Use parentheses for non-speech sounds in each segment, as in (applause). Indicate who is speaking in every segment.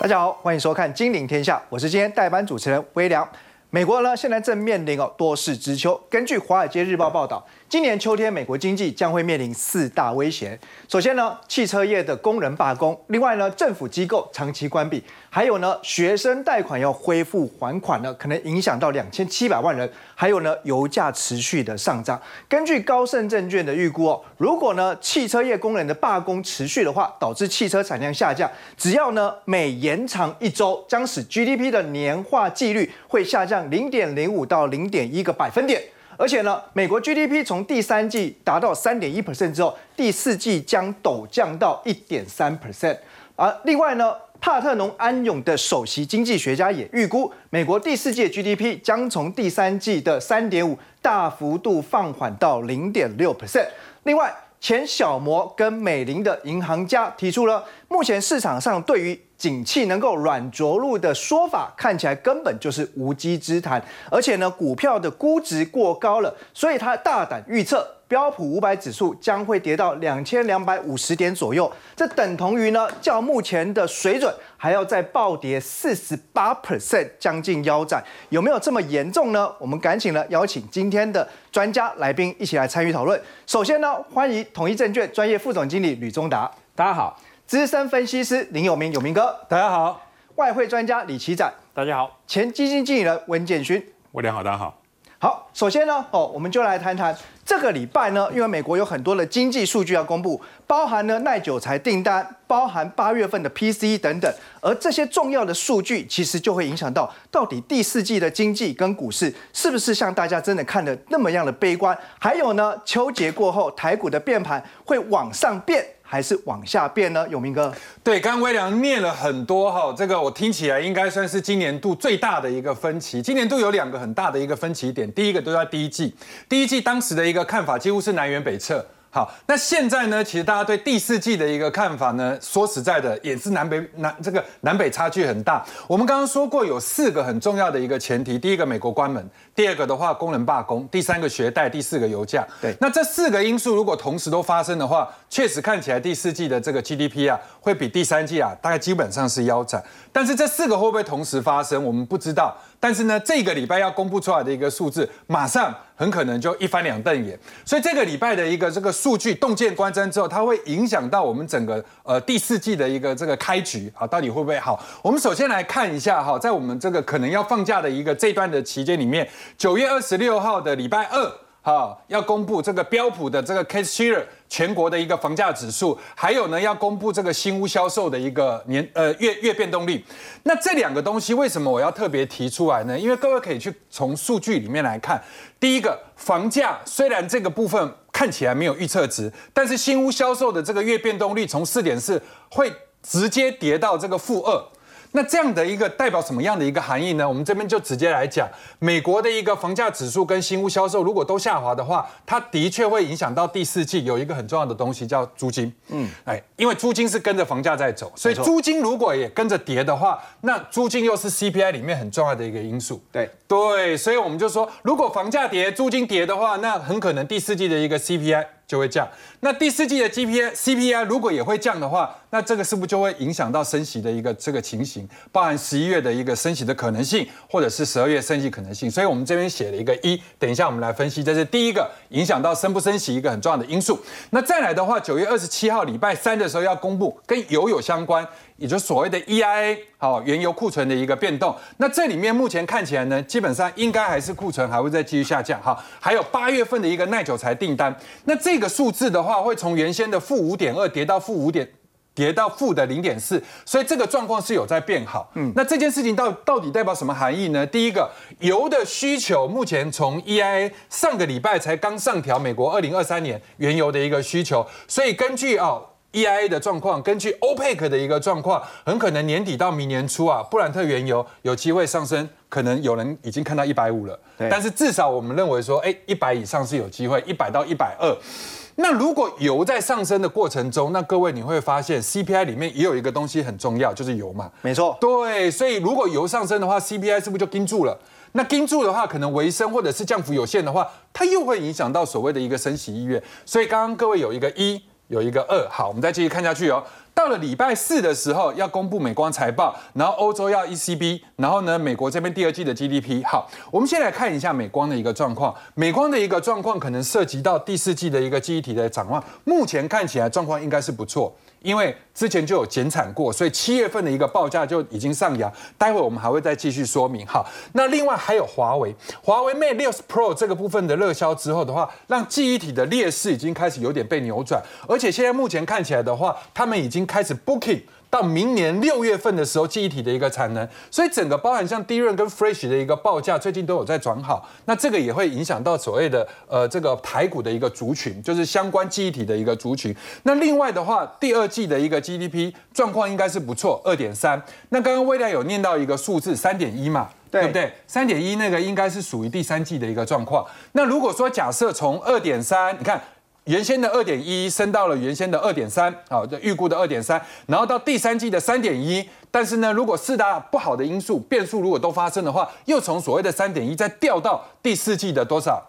Speaker 1: 大家好，欢迎收看《金陵天下》，我是今天代班主持人微凉。美国呢，现在正面临哦多事之秋。根据《华尔街日报》报道，今年秋天美国经济将会面临四大威胁。首先呢，汽车业的工人罢工；另外呢，政府机构长期关闭；还有呢，学生贷款要恢复还款呢，可能影响到两千七百万人；还有呢，油价持续的上涨。根据高盛证券的预估哦，如果呢汽车业工人的罢工持续的话，导致汽车产量下降，只要呢每延长一周，将使 GDP 的年化季率会下降。零点零五到零点一个百分点，而且呢，美国 GDP 从第三季达到三点一 percent 之后，第四季将陡降到一点三 percent。而另外呢，帕特农安永的首席经济学家也预估，美国第四季 GDP 将从第三季的三点五大幅度放缓到零点六 percent。另外，前小摩跟美林的银行家提出了，目前市场上对于景气能够软着陆的说法，看起来根本就是无稽之谈。而且呢，股票的估值过高了，所以他大胆预测，标普五百指数将会跌到两千两百五十点左右。这等同于呢，较目前的水准还要再暴跌四十八 percent，将近腰斩。有没有这么严重呢？我们赶紧呢邀请今天的专家来宾一起来参与讨论。首先呢，欢迎统一证券专业副总经理吕中达，
Speaker 2: 大家好。
Speaker 1: 资深分析师林有明，有明哥，
Speaker 2: 大家好；
Speaker 1: 外汇专家李奇展，
Speaker 3: 大家好；
Speaker 1: 前基金经理人温建勋，
Speaker 3: 我良好，大家好。
Speaker 1: 好，首先呢，哦，我们就来谈谈这个礼拜呢，因为美国有很多的经济数据要公布，包含呢耐久材订单，包含八月份的 PCE 等等，而这些重要的数据其实就会影响到到底第四季的经济跟股市是不是像大家真的看的那么样的悲观？还有呢，秋节过后台股的变盘会往上变？还是往下变呢？永明哥，
Speaker 2: 对，刚刚微良念了很多哈，这个我听起来应该算是今年度最大的一个分歧。今年度有两个很大的一个分歧点，第一个都在第一季，第一季当时的一个看法几乎是南辕北辙。好，那现在呢？其实大家对第四季的一个看法呢，说实在的，也是南北南这个南北差距很大。我们刚刚说过有四个很重要的一个前提：第一个，美国关门；第二个的话，工人罢工；第三个，学贷；第四个，油价。
Speaker 1: 对，
Speaker 2: 那这四个因素如果同时都发生的话，确实看起来第四季的这个 GDP 啊，会比第三季啊，大概基本上是腰斩。但是这四个会不会同时发生，我们不知道。但是呢，这个礼拜要公布出来的一个数字，马上很可能就一翻两瞪眼。所以这个礼拜的一个这个数据洞见观瞻之后，它会影响到我们整个呃第四季的一个这个开局啊，到底会不会好？我们首先来看一下哈，在我们这个可能要放假的一个这段的期间里面，九月二十六号的礼拜二。好，要公布这个标普的这个 Case Share 全国的一个房价指数，还有呢要公布这个新屋销售的一个年呃月月变动率。那这两个东西为什么我要特别提出来呢？因为各位可以去从数据里面来看，第一个房价虽然这个部分看起来没有预测值，但是新屋销售的这个月变动率从四点四会直接跌到这个负二。那这样的一个代表什么样的一个含义呢？我们这边就直接来讲，美国的一个房价指数跟新屋销售如果都下滑的话，它的确会影响到第四季有一个很重要的东西叫租金。嗯，哎，因为租金是跟着房价在走，所以租金如果也跟着跌的话，那租金又是 CPI 里面很重要的一个因素。
Speaker 1: 对
Speaker 2: 对，所以我们就说，如果房价跌，租金跌的话，那很可能第四季的一个 CPI。就会降。那第四季的 GPI、CPI 如果也会降的话，那这个是不是就会影响到升息的一个这个情形，包含十一月的一个升息的可能性，或者是十二月升息可能性？所以我们这边写了一个一。等一下我们来分析，这是第一个影响到升不升息一个很重要的因素。那再来的话，九月二十七号礼拜三的时候要公布跟油有相关。也就是所谓的 EIA 好原油库存的一个变动，那这里面目前看起来呢，基本上应该还是库存还会再继续下降哈。还有八月份的一个耐久材订单，那这个数字的话，会从原先的负五点二跌到负五点，跌到负的零点四，所以这个状况是有在变好。嗯，那这件事情到到底代表什么含义呢？第一个，油的需求目前从 EIA 上个礼拜才刚上调美国二零二三年原油的一个需求，所以根据啊。EIA 的状况，根据 OPEC 的一个状况，很可能年底到明年初啊，布兰特原油有机会上升，可能有人已经看到一百五了。但是至少我们认为说，哎，一百以上是有机会，一百到一百二。那如果油在上升的过程中，那各位你会发现 CPI 里面也有一个东西很重要，就是油嘛。
Speaker 1: 没错。
Speaker 2: 对，所以如果油上升的话，CPI 是不是就盯住了？那盯住的话，可能维生或者是降幅有限的话，它又会影响到所谓的一个升息意愿。所以刚刚各位有一个一。有一个二，好，我们再继续看下去哦。到了礼拜四的时候要公布美光财报，然后欧洲要 ECB，然后呢，美国这边第二季的 GDP。好，我们先来看一下美光的一个状况。美光的一个状况可能涉及到第四季的一个记忆体的展望，目前看起来状况应该是不错。因为之前就有减产过，所以七月份的一个报价就已经上扬。待会我们还会再继续说明。哈，那另外还有华为，华为 Mate 六 Pro 这个部分的热销之后的话，让记忆体的劣势已经开始有点被扭转，而且现在目前看起来的话，他们已经开始 booking。到明年六月份的时候，记忆体的一个产能，所以整个包含像低润跟 Fresh 的一个报价，最近都有在转好。那这个也会影响到所谓的呃这个台股的一个族群，就是相关记忆体的一个族群。那另外的话，第二季的一个 GDP 状况应该是不错，二点三。那刚刚未来有念到一个数字三点一嘛，对不对？三点一那个应该是属于第三季的一个状况。那如果说假设从二点三，你看。原先的二点一升到了原先的二点三，好，这预估的二点三，然后到第三季的三点一，但是呢，如果四大不好的因素变数如果都发生的话，又从所谓的三点一再掉到第四季的多少？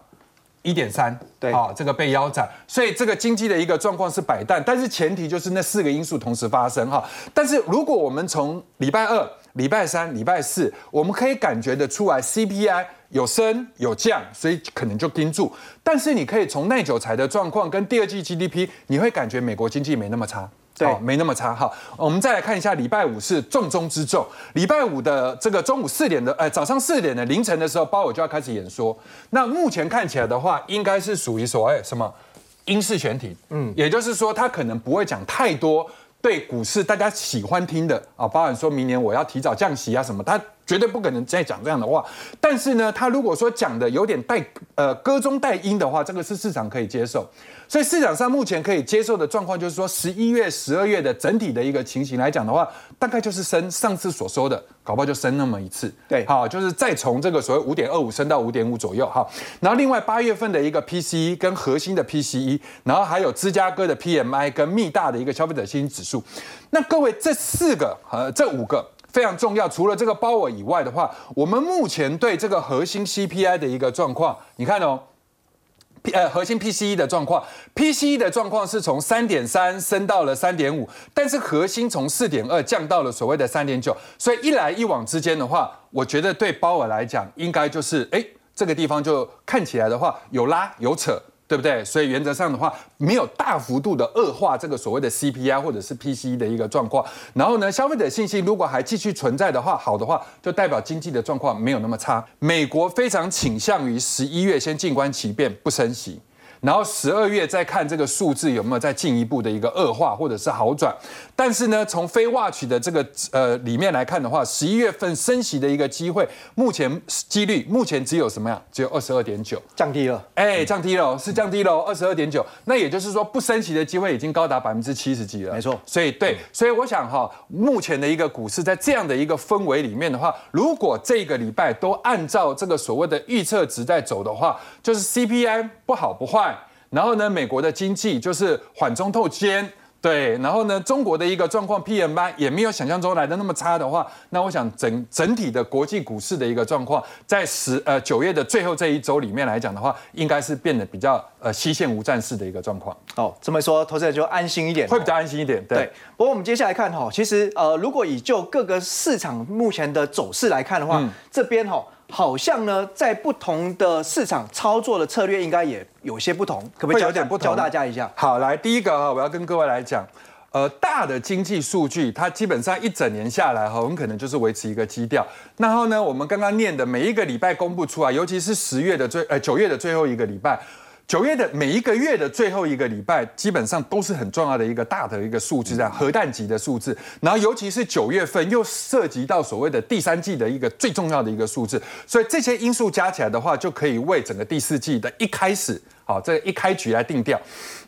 Speaker 2: 一点三，
Speaker 1: 对，
Speaker 2: 好，这个被腰斩，所以这个经济的一个状况是摆蛋，但是前提就是那四个因素同时发生哈。但是如果我们从礼拜二、礼拜三、礼拜四，我们可以感觉得出来 CPI。有升有降，所以可能就盯住。但是你可以从耐久材的状况跟第二季 GDP，你会感觉美国经济没那么差，
Speaker 1: 对，
Speaker 2: 没那么差。哈，我们再来看一下礼拜五是重中之重。礼拜五的这个中午四点的，呃，早上四点的凌晨的时候，鲍尔就要开始演说。那目前看起来的话，应该是属于所谓什么英式选题，嗯，也就是说他可能不会讲太多对股市大家喜欢听的啊，包含说明年我要提早降息啊什么，他。绝对不可能再讲这样的话，但是呢，他如果说讲的有点带呃歌中带音的话，这个是市场可以接受。所以市场上目前可以接受的状况就是说，十一月、十二月的整体的一个情形来讲的话，大概就是升上次所说的，搞不好就升那么一次。
Speaker 1: 对，
Speaker 2: 好，就是再从这个所谓五点二五升到五点五左右。好，然后另外八月份的一个 PCE 跟核心的 PCE，然后还有芝加哥的 PMI 跟密大的一个消费者信心指数。那各位这四个呃这五个。非常重要，除了这个包尔以外的话，我们目前对这个核心 CPI 的一个状况，你看哦呃核心 PCE 的状况，PCE 的状况是从三点三升到了三点五，但是核心从四点二降到了所谓的三点九，所以一来一往之间的话，我觉得对鲍尔来讲，应该就是哎这个地方就看起来的话有拉有扯。对不对？所以原则上的话，没有大幅度的恶化这个所谓的 CPI 或者是 PCE 的一个状况。然后呢，消费者信心如果还继续存在的话，好的话，就代表经济的状况没有那么差。美国非常倾向于十一月先静观其变，不升息。然后十二月再看这个数字有没有再进一步的一个恶化或者是好转，但是呢，从非 watch 的这个呃里面来看的话，十一月份升息的一个机会，目前几率目前只有什么呀？只有二十二点九，
Speaker 1: 降低了，
Speaker 2: 哎，降低了，是降低了，二十二点九。那也就是说，不升息的机会已经高达百分之七十几了。
Speaker 1: 没错，
Speaker 2: 所以对，所以我想哈，目前的一个股市在这样的一个氛围里面的话，如果这个礼拜都按照这个所谓的预测值在走的话，就是 CPI 不好不坏。然后呢，美国的经济就是缓中透坚，对。然后呢，中国的一个状况 PMI 也没有想象中来的那么差的话，那我想整整体的国际股市的一个状况，在十呃九月的最后这一周里面来讲的话，应该是变得比较呃西线无战事的一个状况。
Speaker 1: 哦，这么说，投资者就安心一点，
Speaker 2: 会比较安心一点。对。
Speaker 1: 不过我们接下来看哈，其实呃，如果以就各个市场目前的走势来看的话，这边哈。好像呢，在不同的市场操作的策略应该也有些不同，可不可以教点教大家一下？
Speaker 2: 好，来第一个哈，我要跟各位来讲，呃，大的经济数据它基本上一整年下来哈，很可能就是维持一个基调。然后呢，我们刚刚念的每一个礼拜公布出来，尤其是十月的最呃九月的最后一个礼拜。九月的每一个月的最后一个礼拜，基本上都是很重要的一个大的一个数字，这样核弹级的数字。然后尤其是九月份又涉及到所谓的第三季的一个最重要的一个数字，所以这些因素加起来的话，就可以为整个第四季的一开始，好，这一开局来定调。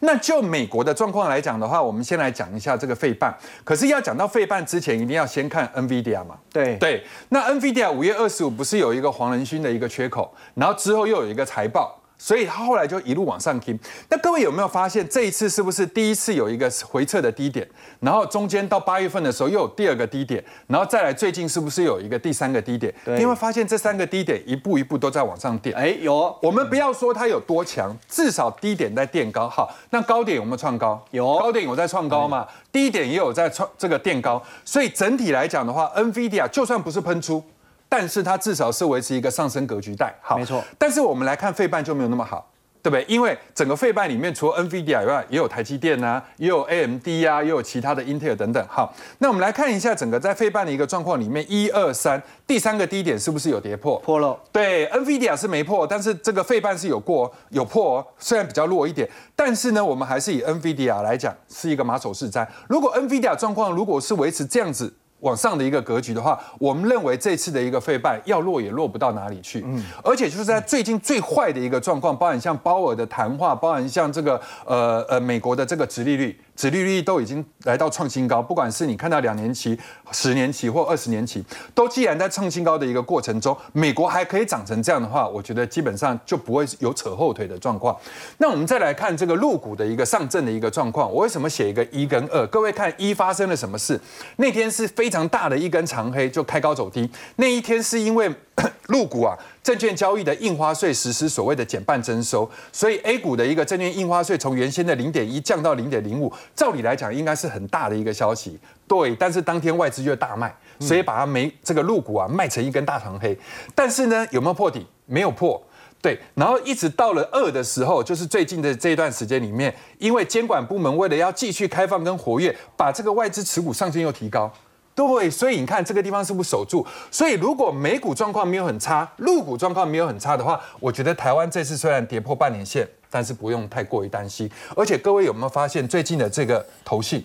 Speaker 2: 那就美国的状况来讲的话，我们先来讲一下这个费半。可是要讲到费半之前，一定要先看 NVIDIA 嘛。
Speaker 1: 对
Speaker 2: 对，那 NVIDIA 五月二十五不是有一个黄仁勋的一个缺口，然后之后又有一个财报。所以它后来就一路往上听。那各位有没有发现，这一次是不是第一次有一个回撤的低点，然后中间到八月份的时候又有第二个低点，然后再来最近是不是有一个第三个低点？
Speaker 1: 对
Speaker 2: 你会发现这三个低点一步一步都在往上垫。
Speaker 1: 哎，有
Speaker 2: 我们不要说它有多强，至少低点在垫高。好，那高点有没有创高？
Speaker 1: 有
Speaker 2: 高点有在创高嘛？低点也有在创这个垫高。所以整体来讲的话，NVIDIA 就算不是喷出，但是它至少是维持一个上升格局带。好，
Speaker 1: 没错。
Speaker 2: 但是我们来看费半就没有那么好。对不对？因为整个费半里面，除了 NVIDIA 以外，也有台积电啊，也有 AMD 啊，也有其他的 Intel 等等。好，那我们来看一下整个在费半的一个状况里面，一二三，第三个低点是不是有跌破？
Speaker 1: 破了。
Speaker 2: 对，NVIDIA 是没破，但是这个费半是有过有破哦，虽然比较弱一点，但是呢，我们还是以 NVIDIA 来讲是一个马首是瞻。如果 NVIDIA 状况如果是维持这样子。往上的一个格局的话，我们认为这次的一个费败要落也落不到哪里去，嗯，而且就是在最近最坏的一个状况，包含像鲍尔的谈话，包含像这个呃呃美国的这个直利率。殖利率都已经来到创新高，不管是你看到两年期、十年期或二十年期，都既然在创新高的一个过程中，美国还可以涨成这样的话，我觉得基本上就不会有扯后腿的状况。那我们再来看这个陆股的一个上证的一个状况，我为什么写一个一跟二？各位看一发生了什么事？那天是非常大的一根长黑，就开高走低。那一天是因为 (clears throat) 陆股啊。证券交易的印花税实施所谓的减半征收，所以 A 股的一个证券印花税从原先的零点一降到零点零五，照理来讲应该是很大的一个消息。对，但是当天外资就大卖，所以把它没这个入股啊卖成一根大长黑。但是呢，有没有破底？没有破。对，然后一直到了二的时候，就是最近的这一段时间里面，因为监管部门为了要继续开放跟活跃，把这个外资持股上限又提高。对，所以你看这个地方是不是守住？所以如果美股状况没有很差，陆股状况没有很差的话，我觉得台湾这次虽然跌破半年线，但是不用太过于担心。而且各位有没有发现最近的这个头信？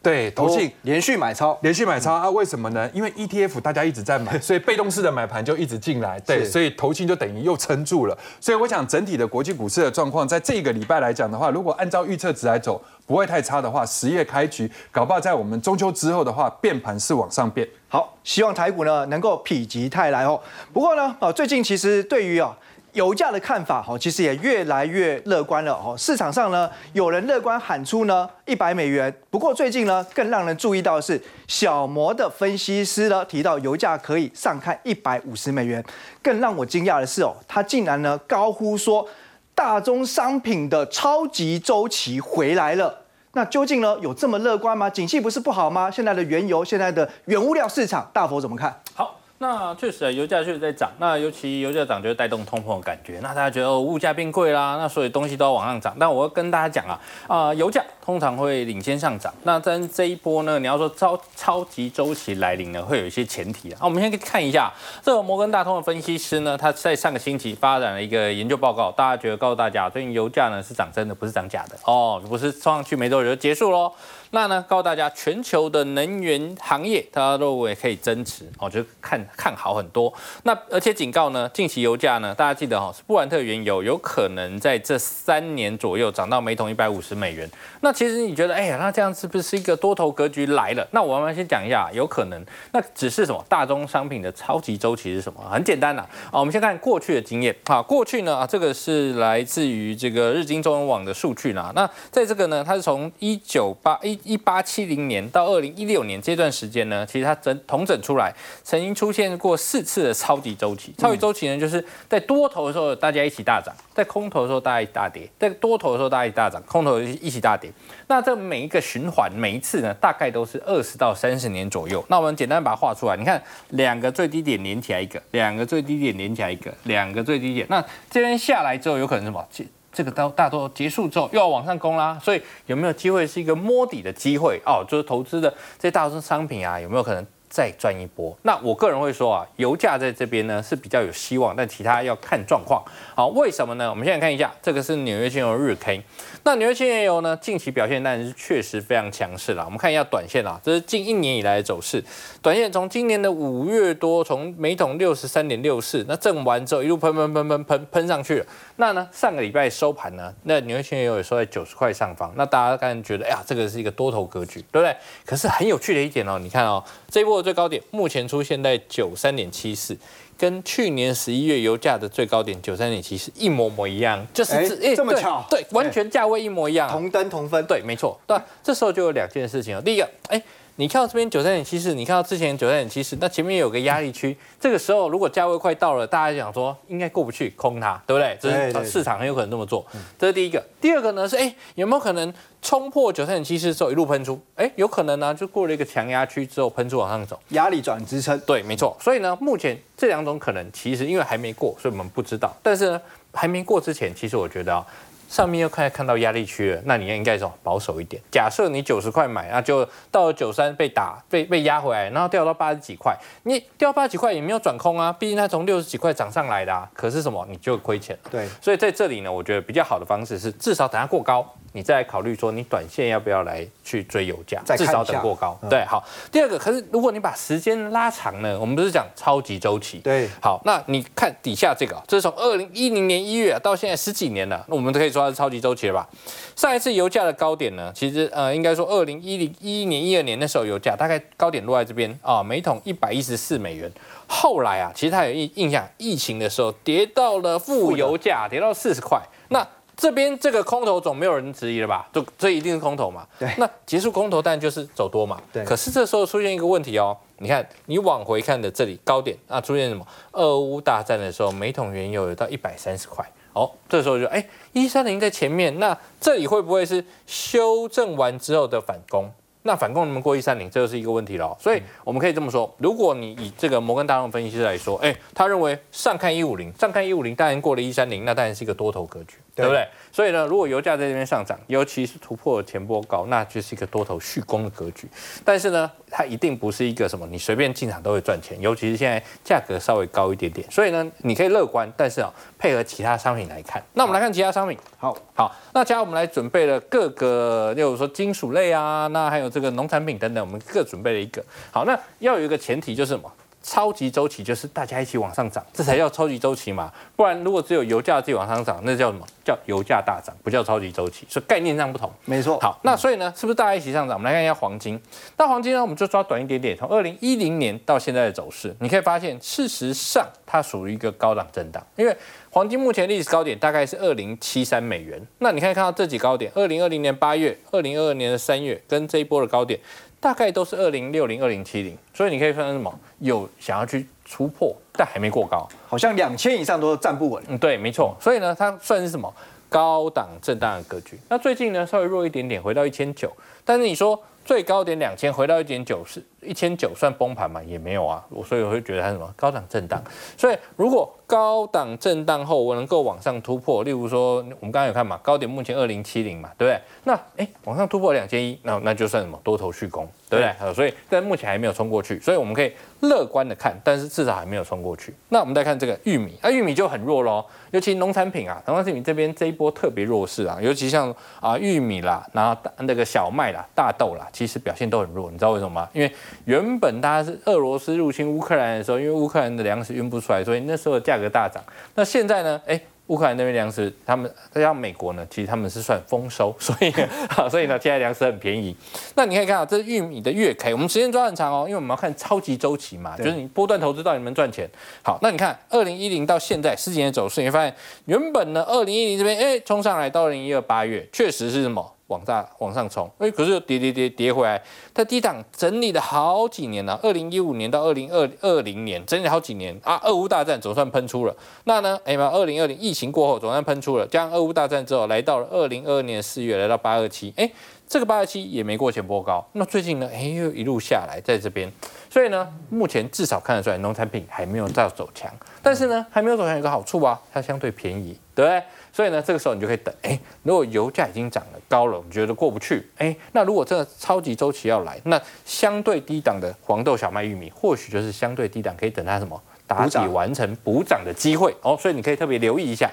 Speaker 2: 对，投信
Speaker 1: 连续买超，
Speaker 2: 连续买超啊？为什么呢？因为 ETF 大家一直在买，(laughs) 所以被动式的买盘就一直进来，对，所以投信就等于又撑住了。所以我想整体的国际股市的状况，在这个礼拜来讲的话，如果按照预测值来走，不会太差的话，十月开局，搞不好在我们中秋之后的话，变盘是往上变。
Speaker 1: 好，希望台股呢能够否极泰来哦。不过呢，啊，最近其实对于啊。油价的看法，哈，其实也越来越乐观了，哦。市场上呢，有人乐观喊出呢一百美元。不过最近呢，更让人注意到的是，小摩的分析师呢提到油价可以上看一百五十美元。更让我惊讶的是，哦，他竟然呢高呼说，大宗商品的超级周期回来了。那究竟呢有这么乐观吗？景气不是不好吗？现在的原油，现在的原物料市场，大佛怎么看？
Speaker 3: 好。那确实啊，油价确实在涨。那尤其油价涨，就会带动通膨的感觉。那大家觉得哦，物价变贵啦，那所以东西都要往上涨。但我要跟大家讲啊，啊，油价通常会领先上涨。那在这一波呢，你要说超超级周期来临呢，会有一些前提啊。我们先看一下这个摩根大通的分析师呢，他在上个星期发展了一个研究报告，大家觉得告诉大家，最近油价呢是涨真的，不是涨假的哦，不是冲上去没多久就结束喽。那呢，告诉大家，全球的能源行业，它认为可以增持，哦，就看看好很多。那而且警告呢，近期油价呢，大家记得哈，是布兰特原油有可能在这三年左右涨到每桶一百五十美元。那其实你觉得，哎呀，那这样是不是一个多头格局来了？那我们先讲一下，有可能，那只是什么？大宗商品的超级周期是什么？很简单呐，啊，我们先看过去的经验啊，过去呢，啊，这个是来自于这个日经中文网的数据呢。那在这个呢，它是从一九八一。一八七零年到二零一六年这段时间呢，其实它整统整出来，曾经出现过四次的超级周期。超级周期呢，就是在多头的时候大家一起大涨，在空头的时候大家一起大跌，在多头的时候大家一起大涨，空头一起大跌。那这每一个循环，每一次呢，大概都是二十到三十年左右。那我们简单把它画出来，你看两个最低点连起来一个，两个最低点连起来一个，两个最低点。那这边下来之后，有可能什么？这这个到大多结束之后又要往上攻啦，所以有没有机会是一个摸底的机会哦？就是投资的这大宗商品啊，有没有可能再赚一波？那我个人会说啊，油价在这边呢是比较有希望，但其他要看状况。好，为什么呢？我们现在看一下，这个是纽约期油日 K。那纽约轻原油呢？近期表现当然是确实非常强势了。我们看一下短线啊，这是近一年以来的走势。短线从今年的五月多，从每桶六十三点六四，那震完之后一路喷喷喷喷喷喷上去了。那呢，上个礼拜收盘呢，那纽约轻原油也收在九十块上方。那大家刚才觉得，哎呀，这个是一个多头格局，对不对？可是很有趣的一点哦，你看哦，这一波的最高点目前出现在九三点七四，跟去年十一月油价的最高点九三点七四一模模一样，就是
Speaker 1: 哎
Speaker 3: 这
Speaker 1: 么巧
Speaker 3: 对，完全价位一模一样啊。
Speaker 1: 同登同分，
Speaker 3: 对，没错。对，这时候就有两件事情了。第一个，哎，你看到这边九三点七四，你看到之前九三点七四，那前面有个压力区，这个时候如果价位快到了，大家想说应该过不去，空它，对不对？这是市场很有可能这么做。这是第一个。第二个呢是，哎，有没有可能冲破九三点七四之后一路喷出？哎，有可能呢、就过了一个强压区之后喷出往上走。
Speaker 1: 压力转支撑，
Speaker 3: 对，没错。所以呢，目前这两种可能其实因为还没过，所以我们不知道。但是呢，还没过之前，其实我觉得啊、上面又看看到压力区了，那你应该什么保守一点。假设你九十块买，那就到了九三被打被被压回来，然后掉到八十几块，你掉八十几块也没有转空啊，毕竟它从六十几块涨上来的啊。可是什么，你就亏钱了。
Speaker 1: 对，
Speaker 3: 所以在这里呢，我觉得比较好的方式是，至少等它过高，你再来考虑说你短线要不要来去追油价，至少等过高。
Speaker 1: 嗯
Speaker 3: 对，好。第二个，可是如果你把时间拉长呢，我们不是讲超级周期。
Speaker 1: 对
Speaker 3: 好，那你看底下这个啊，这是从二零一零年一月啊到现在十几年了，那我们都可以说它是超级周期了吧？上一次油价的高点呢，其实呃应该说二零一零一一年一二年那时候油价大概高点落在这边啊，每桶一百一十四美元。后来啊，其实它有印印象，疫情的时候跌到了负油价，跌到四十块。那这边这个空头总没有人质疑了吧？就这一定是空头嘛？
Speaker 1: 对
Speaker 3: 那结束空头但就是走多嘛。
Speaker 1: 对
Speaker 3: 可是这时候出现一个问题哦，你看你往回看的这里高点啊，出现什么？俄乌大战的时候，每桶原油有到一百三十块。哦，这时候就哎，一三零在前面，那这里会不会是修正完之后的反攻？那反攻能不能过一三零，这就是一个问题了哦。所以我们可以这么说，如果你以这个摩根大通分析师来说，哎，他认为上看一五零，上看一五零，当然过了一三零，那当然是一个多头格局，
Speaker 1: 对
Speaker 3: 对不对？所以呢，如果油价在这边上涨，尤其是突破了前波高，那就是一个多头续攻的格局。但是呢，它一定不是一个什么你随便进场都会赚钱，尤其是现在价格稍微高一点点。所以呢，你可以乐观，但是啊、配合其他商品来看。那我们来看其他商品。
Speaker 1: 好，
Speaker 3: 好，那接下来我们来准备了各个，例如说金属类啊，那还有这个农产品等等，我们各准备了一个。好，那要有一个前提就是什么？超级周期就是大家一起往上涨，这才叫超级周期嘛。不然如果只有油价自己往上涨，那叫什么？叫油价大涨，不叫超级周期。所以概念上不同。
Speaker 1: 没错，
Speaker 3: 好，那所以呢，是不是大家一起上涨？我们来看一下黄金。那黄金呢，我们就抓短一点点，从二零一零年到现在的走势，你可以发现，事实上它属于一个高档震荡，因为黄金目前历史高点大概是二零七三美元。那你可以看到这几高点，二零二零年八月、二零二二年的三月，跟这一波的高点，大概都是二零六零、二零七零。所以你可以分成什么？有想要去突破，但还没过高。
Speaker 1: 好像两千以上都站不稳，
Speaker 3: 嗯，对，没错。所以呢，它算是什么高档震荡的格局。那最近呢，稍微弱一点点，回到一千九。但是你说最高点两千，回到一点九，是一千九算崩盘嘛？也没有啊。我所以我会觉得它什么高档震荡。所以如果高档震荡后我能够往上突破，例如说我们刚刚有看嘛，高点目前二零七零嘛，对不对？那哎往上突破两千一，那那就算什么多头续攻，对不对？呃所以但目前还没有冲过去，所以我们可以乐观的看，但是至少还没有冲过去。那我们再看这个玉米，啊玉米就很弱喽，尤其农产品啊，农产品这边这一波特别弱势啊，尤其像啊玉米啦，然后大那个小麦啦、大豆啦，其实表现都很弱，你知道为什么吗？因为原本大家是俄罗斯入侵乌克兰的时候，因为乌克兰的粮食运不出来，所以那时候的价格大涨。那现在呢？哎。乌克兰那边粮食，他们再加上美国呢，其实他们是算丰收，(laughs) 所以好，所以呢，现在粮食很便宜。那你可以看到，这是玉米的月 K，我们时间抓很长哦，因为我们要看超级周期嘛，就是你波段投资到底能赚钱。好，那你看二零一零到现在十几年走势，你会发现原本呢，二零一零这边哎冲上来到二零一二八月，确实是什么往大往上冲，哎，可是又跌跌跌跌回来，它低档整理了好几年了，二零一五年到二零二二零年整理好几年。啊，俄乌大战总算喷出了。那呢，哎嘛，二零二零疫情过后总算喷出了，加上俄乌大战之后，来到了二零二二年四月，来到八二七，哎，这个八二七也没过前波高。那最近呢，哎又一路下来，在这边，所以呢，目前至少看得出来，农产品还没有到走强，但是呢，还没有走强有个好处啊，它相对便宜，对不对？所以呢，这个时候你就可以等，哎，如果油价已经涨了高了，你觉得过不去，哎，那如果这个超级周期要来，那相对低档的黄豆、小麦、玉米，或许就是相对低档，可以等它什么打底完成补涨的机会。哦，所以你可以特别留意一下。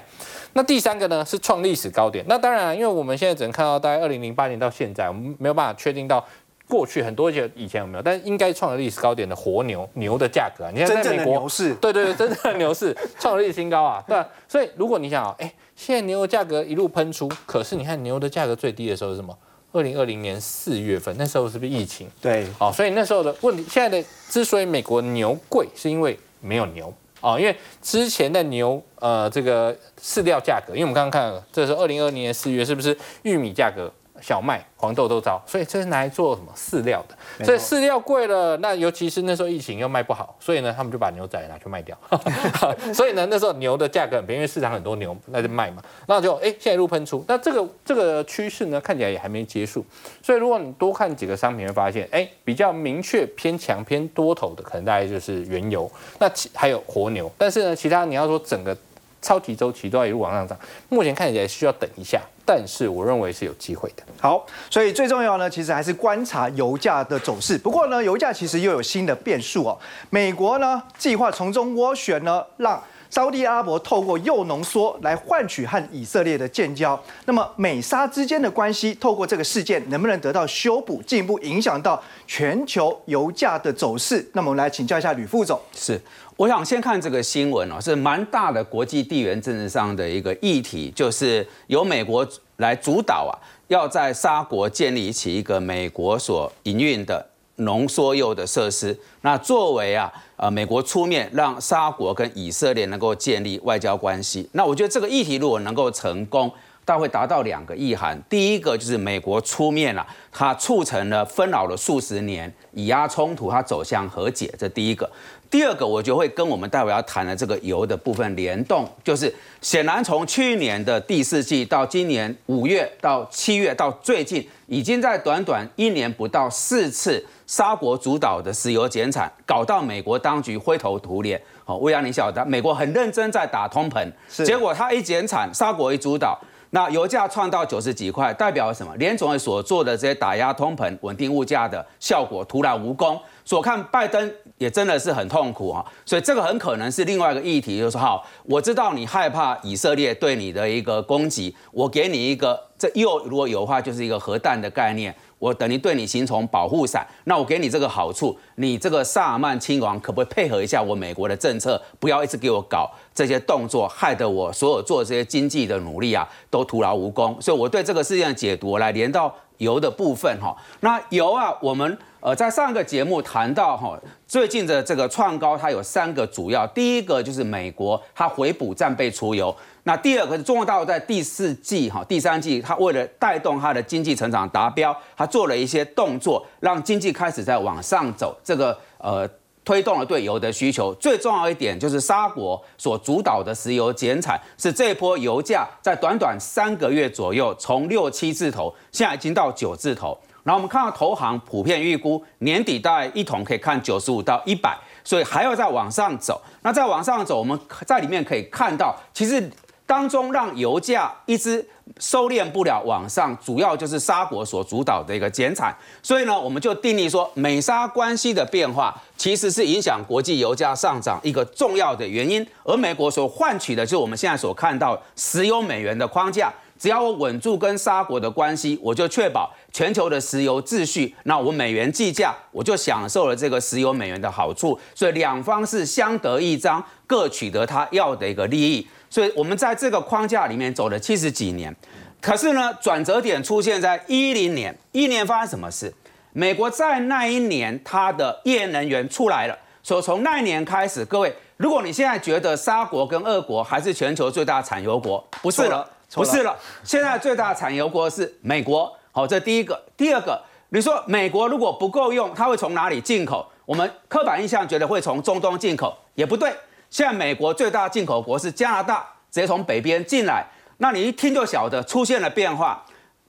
Speaker 3: 那第三个呢是创历史高点，那当然，因为我们现在只能看到大概二零零八年到现在，我们没有办法确定到过去很多节以前有没有，但是应该创了历史高点的活牛牛的价格啊，你看在美国
Speaker 1: 牛市，
Speaker 3: 对对对，真正的牛市创了历史新高啊！对啊，所以如果你想啊，哎，现在牛的价格一路喷出，可是你看牛的价格最低的时候是什么？二零二零年四月份，那时候是不是疫情？
Speaker 1: 对，
Speaker 3: 好，所以那时候的问题，现在的之所以美国牛贵，是因为没有牛啊，因为之前的牛呃这个饲料价格，因为我们刚刚看，这是二零二零年四月，是不是玉米价格？小麦、黄豆都糟，所以这是拿来做什么饲料的？所以饲料贵了，那尤其是那时候疫情又卖不好，所以呢，他们就把牛仔拿去卖掉。(laughs) 所以呢，那时候牛的价格很便宜，因为市场很多牛那就卖嘛。那就哎，现在路喷出，那这个这个趋势呢，看起来也还没结束。所以如果你多看几个商品，会发现哎，比较明确偏强偏多头的，可能大概就是原油，那其还有活牛。但是呢，其他你要说整个超级周期都要一路往上涨，目前看起来需要等一下。但是我认为是有机会的。
Speaker 1: 好，所以最重要呢，其实还是观察油价的走势。不过呢，油价其实又有新的变数哦。美国呢计划从中斡旋呢，让沙地阿拉伯透过铀浓缩来换取和以色列的建交。那么美沙之间的关系透过这个事件能不能得到修补，进一步影响到全球油价的走势？那么我们来请教一下吕副总。
Speaker 4: 是。我想先看这个新闻哦，是蛮大的国际地缘政治上的一个议题，就是由美国来主导啊，要在沙国建立起一个美国所营运的浓缩铀的设施。那作为啊，呃，美国出面让沙国跟以色列能够建立外交关系。那我觉得这个议题如果能够成功，它会达到两个意涵。第一个就是美国出面了，它促成了纷扰了数十年以压冲突，它走向和解，这第一个。第二个，我觉得会跟我们待会要谈的这个油的部分联动，就是显然从去年的第四季到今年五月到七月到最近，已经在短短一年不到四次沙国主导的石油减产，搞到美国当局灰头土脸。好，魏阳，你晓得，美国很认真在打通膨，结果他一减产，沙国一主导。那油价创到九十几块，代表什么？联总会所做的这些打压通膨、稳定物价的效果徒然无功。所看拜登也真的是很痛苦啊，所以这个很可能是另外一个议题，就是好，我知道你害怕以色列对你的一个攻击，我给你一个这又如果有的话，就是一个核弹的概念。我等于对你形成保护伞，那我给你这个好处，你这个萨尔曼亲王可不可以配合一下我美国的政策，不要一直给我搞这些动作，害得我所有做这些经济的努力啊都徒劳无功。所以我对这个事件的解读，来连到油的部分哈。那油啊，我们。呃，在上个节目谈到哈，最近的这个创高，它有三个主要，第一个就是美国它回补战备储油，那第二个是中国大陆在第四季哈、第三季，它为了带动它的经济成长达标，它做了一些动作，让经济开始在往上走，这个呃推动了对油的需求。最重要一点就是沙国所主导的石油减产，是这波油价在短短三个月左右，从六七字头，现在已经到九字头。然后我们看到投行普遍预估年底大概一桶可以看九十五到一百，所以还要再往上走。那再往上走，我们在里面可以看到，其实当中让油价一直收敛不了往上，主要就是沙国所主导的一个减产。所以呢，我们就定义说，美沙关系的变化其实是影响国际油价上涨一个重要的原因。而美国所换取的就是我们现在所看到石油美元的框架。只要我稳住跟沙国的关系，我就确保全球的石油秩序。那我美元计价，我就享受了这个石油美元的好处。所以两方是相得益彰，各取得他要的一个利益。所以我们在这个框架里面走了七十几年。可是呢，转折点出现在一零年，一年发生什么事？美国在那一年它的页能源出来了。所以从那一年开始，各位，如果你现在觉得沙国跟俄国还是全球最大产油国，不是了。不是了，现在最大产油国是美国。好，这第一个。第二个，你说美国如果不够用，它会从哪里进口？我们刻板印象觉得会从中东进口，也不对。现在美国最大进口国是加拿大，直接从北边进来。那你一听就晓得出现了变化。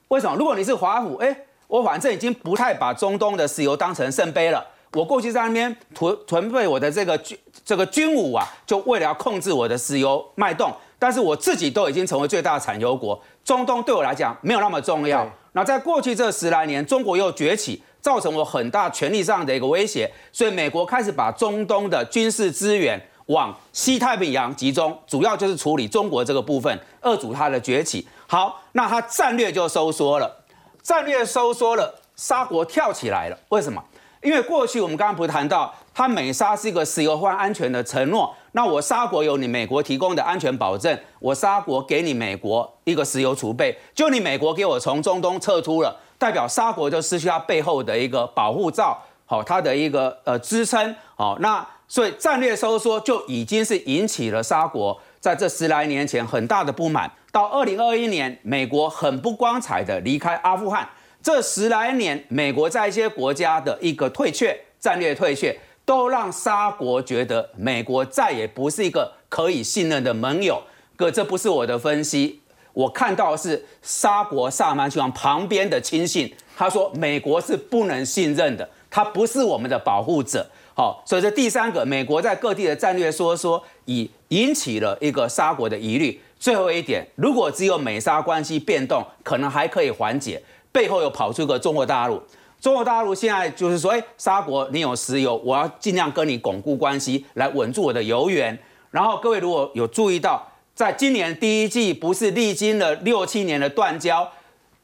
Speaker 4: 为什么？如果你是华府，哎，我反正已经不太把中东的石油当成圣杯了。我过去在那边囤囤备我的这个军这个军武啊，就为了要控制我的石油脉动。但是我自己都已经成为最大的产油国，中东对我来讲没有那么重要。那在过去这十来年，中国又崛起，造成我很大权力上的一个威胁，所以美国开始把中东的军事资源往西太平洋集中，主要就是处理中国这个部分，遏阻它的崛起。好，那它战略就收缩了，战略收缩了，沙国跳起来了。为什么？因为过去我们刚刚不是谈到，它美沙是一个石油换安全的承诺。那我沙国有你美国提供的安全保证，我沙国给你美国一个石油储备，就你美国给我从中东撤出了，代表沙国就失去它背后的一个保护罩，好，它的一个呃支撑，好，那所以战略收缩就已经是引起了沙国在这十来年前很大的不满。到二零二一年，美国很不光彩的离开阿富汗，这十来年，美国在一些国家的一个退却，战略退却，都让沙国觉得美国再也不是一个可以信任的盟友。哥，这不是我的分析。我看到是沙国萨曼亲王旁边的亲信，他说美国是不能信任的，他不是我们的保护者。好，所以这第三个，美国在各地的战略说说，已引起了一个沙国的疑虑。最后一点，如果只有美沙关系变动，可能还可以缓解，背后又跑出个中国大陆。中国大陆现在就是说，哎，沙国你有石油，我要尽量跟你巩固关系，来稳住我的油源。然后各位如果有注意到。在今年第一季，不是历经了六七年的断交，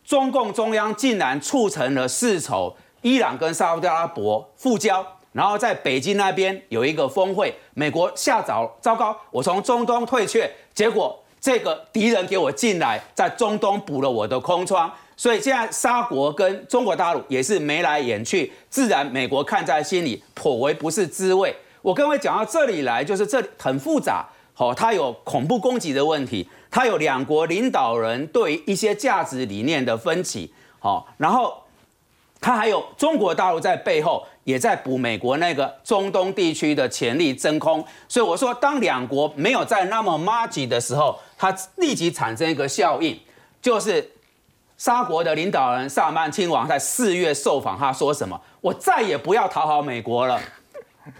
Speaker 4: 中共中央竟然促成了世仇，伊朗跟沙特阿拉伯复交，然后在北京那边有一个峰会，美国吓着，糟糕，我从中东退却，结果这个敌人给我进来，在中东补了我的空窗，所以现在沙国跟中国大陆也是眉来眼去，自然美国看在心里颇为不是滋味。我各位讲到这里来，就是这里很复杂。好，它有恐怖攻击的问题，它有两国领导人对一些价值理念的分歧，好，然后它还有中国大陆在背后也在补美国那个中东地区的潜力真空，所以我说，当两国没有在那么 a g 的时候，它立即产生一个效应，就是沙国的领导人萨曼亲王在四月受访，他说什么？我再也不要讨好美国了，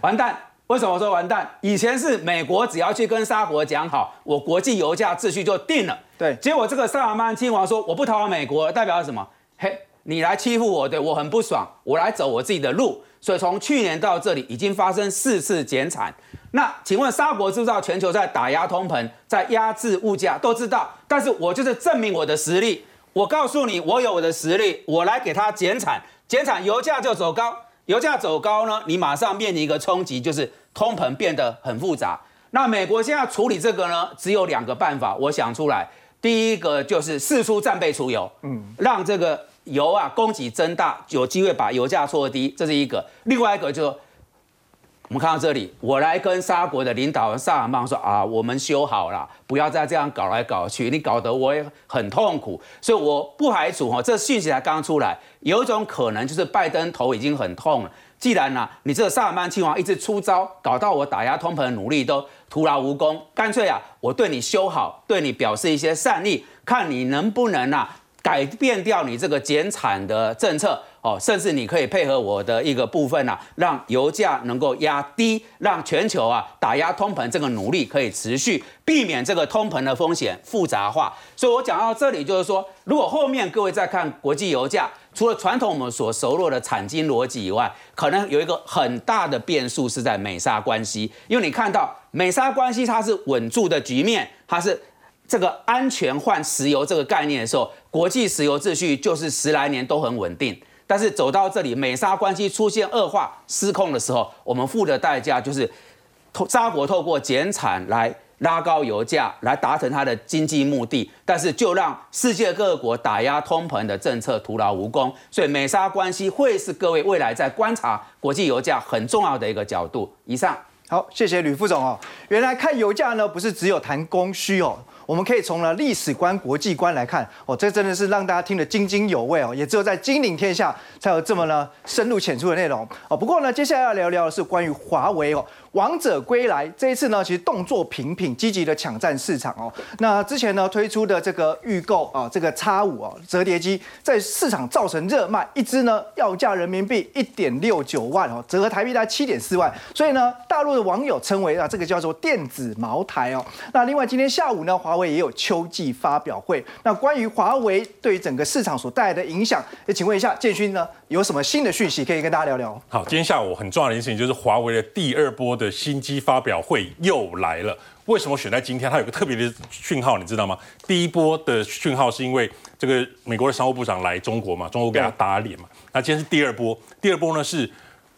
Speaker 4: 完蛋。为什么说完蛋？以前是美国只要去跟沙国讲好，我国际油价秩序就定了。
Speaker 1: 对，
Speaker 4: 结果这个萨尔曼亲王说我不讨好美国，代表什么？嘿，你来欺负我，对我很不爽，我来走我自己的路。所以从去年到这里已经发生四次减产。那请问沙国知道全球在打压通膨，在压制物价，都知道。但是我就是证明我的实力，我告诉你，我有我的实力，我来给他减产，减产油价就走高。油价走高呢，你马上面临一个冲击，就是通膨变得很复杂。那美国现在处理这个呢，只有两个办法，我想出来。第一个就是四出战备出油，嗯，让这个油啊供给增大，有机会把油价拖低，这是一个。另外一个就。我们看到这里，我来跟沙国的领导人萨尔曼说啊，我们修好了，不要再这样搞来搞去，你搞得我也很痛苦，所以我不排除哈，这讯息才刚出来，有一种可能就是拜登头已经很痛了。既然呢，你这个萨尔曼亲王一直出招，搞到我打压通膨的努力都徒劳无功，干脆啊，我对你修好，对你表示一些善意，看你能不能啊改变掉你这个减产的政策。哦，甚至你可以配合我的一个部分呐，让油价能够压低，让全球啊打压通膨这个努力可以持续，避免这个通膨的风险复杂化。所以我讲到这里，就是说，如果后面各位再看国际油价，除了传统我们所熟络的产经逻辑以外，可能有一个很大的变数是在美沙关系，因为你看到美沙关系它是稳住的局面，它是这个安全换石油这个概念的时候，国际石油秩序就是十来年都很稳定。但是走到这里，美沙关系出现恶化、失控的时候，我们付的代价就是沙国透过减产来拉高油价，来达成它的经济目的，但是就让世界各国打压通膨的政策徒劳无功。所以美沙关系会是各位未来在观察国际油价很重要的一个角度。以上，
Speaker 1: 好，谢谢吕副总哦。原来看油价呢，不是只有谈供需哦。我们可以从呢历史观、国际观来看，哦，这真的是让大家听得津津有味哦。也只有在金领天下才有这么呢深入浅出的内容哦。不过呢，接下来要聊聊的是关于华为哦。王者归来，这一次呢，其实动作频频，积极的抢占市场哦。那之前呢推出的这个预购啊，这个叉五哦折叠机，在市场造成热卖，一支呢要价人民币一点六九万哦，折合台币大概七点四万。所以呢，大陆的网友称为啊，这个叫做电子茅台哦。那另外今天下午呢，华为也有秋季发表会。那关于华为对于整个市场所带来的影响，也请问一下建勋呢，有什么新的讯息可以跟大家聊聊？
Speaker 5: 好，今天下午很重要的一件事情就是华为的第二波的。的新机发表会又来了，为什么选在今天？它有个特别的讯号，你知道吗？第一波的讯号是因为这个美国的商务部长来中国嘛，中国给他打脸嘛。那今天是第二波，第二波呢是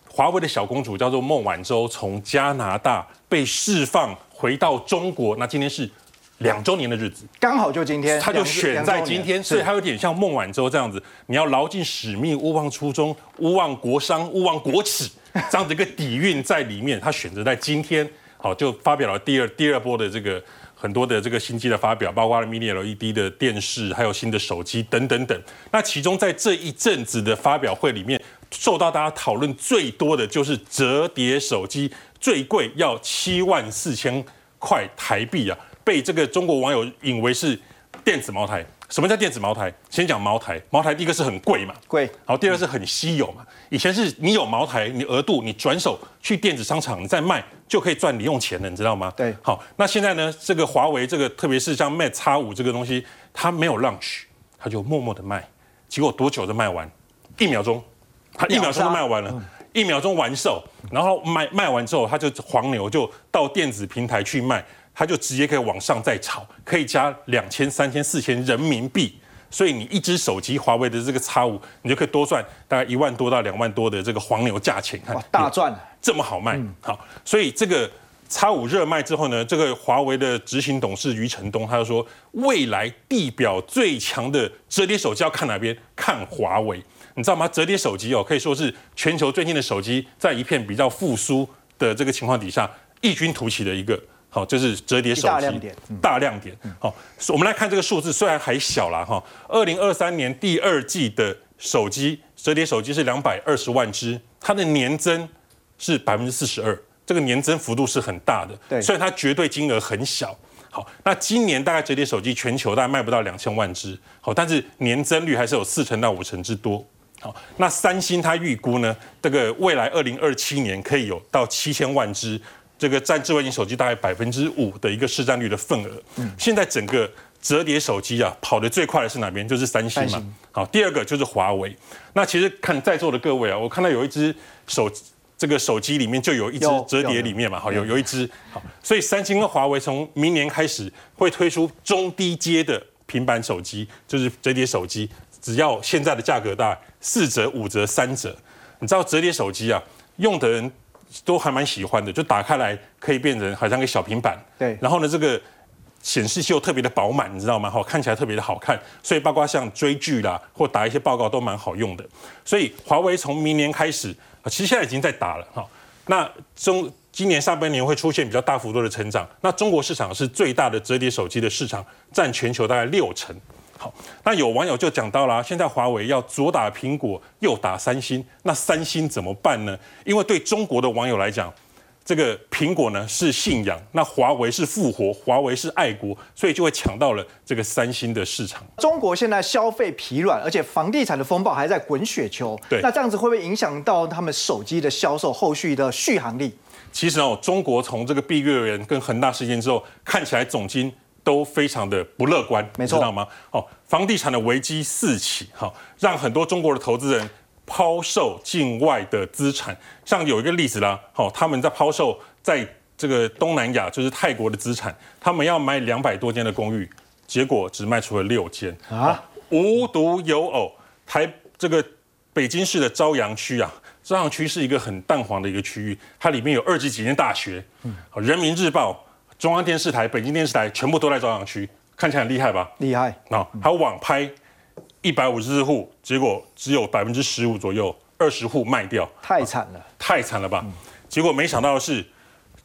Speaker 5: 华为的小公主叫做孟晚舟从加拿大被释放回到中国。那今天是两周年的日子，
Speaker 1: 刚好就今天，
Speaker 5: 他就选在今天，所以他有点像孟晚舟这样子，你要牢记使命，勿忘初衷，勿忘国殇，勿忘国耻，(laughs) 这样的一个底蕴在里面。他选择在今天，好就发表了第二第二波的这个很多的这个新机的发表，包括了 Mini LED 的电视，还有新的手机等等等。那其中在这一阵子的发表会里面，受到大家讨论最多的就是折叠手机，最贵要七万四千块台币啊，被这个中国网友引为是电子茅台。什么叫电子茅台？先讲茅台，茅台第一个是很贵嘛，
Speaker 1: 贵，
Speaker 5: 好，第二个是很稀有嘛。以前是你有茅台，你额度，你转手去电子商场，你再卖就可以赚零用钱了，你知道吗？
Speaker 1: 对
Speaker 5: 好，那现在呢，这个华为这个，特别是像 Mate X 五这个东西，它没有 launch，它就默默的卖，结果多久就卖完？一秒钟，它一秒钟就卖完了。一秒钟完售，然后卖卖完之后，它就黄牛就到电子平台去卖，它就直接可以往上再炒，可以加两千、三千、四千人民币。所以你一只手机，华为的这个 X 五，你就可以多赚大概一万多到两万多的这个黄牛价钱，看
Speaker 1: 哇，大赚了。
Speaker 5: 这么好卖，好，所以这个 X 五热卖之后呢，这个华为的执行董事余承东他就说，未来地表最强的折叠手机要看哪边？看华为，你知道吗？折叠手机哦，可以说是全球最近的手机在一片比较复苏的这个情况底下，异军突起的一个。好，这是折叠手机
Speaker 1: 大亮点
Speaker 5: 大亮点。好，我们来看这个数字，虽然还小啦，哈，二零二三年第二季的手机折叠手机是两百二十万只，它的年增是百分之四十二，这个年增幅度是很大的。
Speaker 1: 对
Speaker 5: 虽然它绝对金额很小。好，那今年大概折叠手机全球大概卖不到两千万只，好，但是年增率还是有四成到五成之多。好，那三星它预估呢，这个未来二零二七年可以有到七千万只，这个占智慧型手机大概百分之五的一个市占率的份额。嗯，现在整个折叠手机啊，跑得最快的是哪边？就是三星嘛。好，第二个就是华为。那其实看在座的各位啊，我看到有一只手这个手机里面就有一只折叠里面嘛，好有有一只好，所以三星跟华为从明年开始会推出中低阶的平板手机，就是折叠手机，只要现在的价格大概四折、五折、三折。你知道折叠手机啊，用的人都还蛮喜欢的，就打开来可以变成好像个小平板，
Speaker 1: 对
Speaker 5: 然后呢，这个显示器又特别的饱满，你知道吗？好，看起来特别的好看，所以包括像追剧啦，或打一些报告都蛮好用的。所以华为从明年开始，啊其实现在已经在打了哈。那中今年上半年会出现比较大幅度的成长，那中国市场是最大的折叠手机的市场，占全球大概六成。好，那有网友就讲到了，现在华为要左打苹果，右打三星，那三星怎么办呢？因为对中国的网友来讲，这个苹果呢是信仰，那华为是复活，华为是爱国，所以就会抢到了这个三星的市场。
Speaker 1: 中国现在消费疲软，而且房地产的风暴还在滚雪球。
Speaker 5: 对
Speaker 1: 那这样子会不会影响到他们手机的销售后续的续航力？
Speaker 5: 其实哦，中国从这个碧桂园跟恒大事件之后，看起来总金都非常的不乐观，
Speaker 1: 没错
Speaker 5: 你知道吗？哦，房地产的危机四起，哈、让很多中国的投资人抛售境外的资产。像有一个例子啦，哦，他们在抛售在这个东南亚，就是泰国的资产，他们要买两百多间的公寓，结果只卖出了六间
Speaker 1: 啊，
Speaker 5: 无独有偶，台这个北京市的朝阳区啊，朝阳区是一个很淡黄的一个区域，它里面有二级几间大学，好人民日报、中央电视台、北京电视台全部都在朝阳区，看起来很厉害吧？
Speaker 1: 厉害，
Speaker 5: 啊，还有网拍一百五十户，结果只有百分之十五左右，二十户卖掉，
Speaker 1: 太惨了。
Speaker 5: 太惨了吧？结果没想到的是，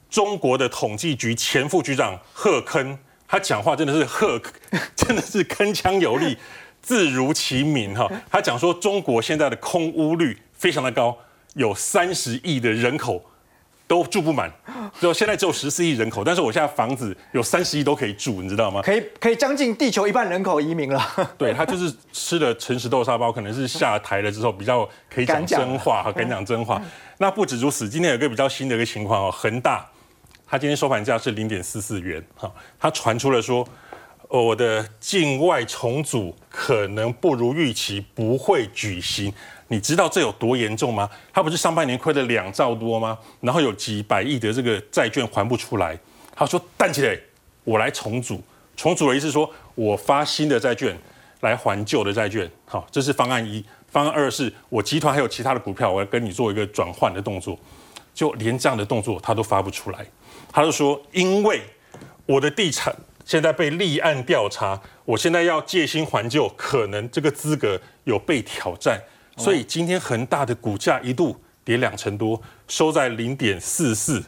Speaker 5: 中国的统计局前副局长贺铿，他讲话真的是贺，(laughs) 真的是铿锵有力，(laughs) 字如其名哈。他讲说，中国现在的空屋率非常的高，有三十亿的人口。都住不满，就现在只有十四亿人口，但是我现在房子有三十亿都可以住，你知道吗？
Speaker 1: 可以可以将近地球一半人口移民了。
Speaker 5: 对他就是吃了诚实豆沙包，可能是下台了之后比较可以讲真话，敢讲真话。那不止如此，今天有一个比较新的一个情况哦，恒大，他今天收盘价是零点四四元，哈，他传出了说，哦我的境外重组可能不如预期，不会举行。你知道这有多严重吗？它不是上半年亏了两兆多吗？然后有几百亿的这个债券还不出来。他说：“但起来，我来重组。重组的意思说我发新的债券来还旧的债券。好，这是方案一。方案二是我集团还有其他的股票，我要跟你做一个转换的动作。就连这样的动作他都发不出来。他就说，因为我的地产现在被立案调查，我现在要借新还旧，可能这个资格有被挑战，所以今天恒大的股价一度跌两成多，收在零点四四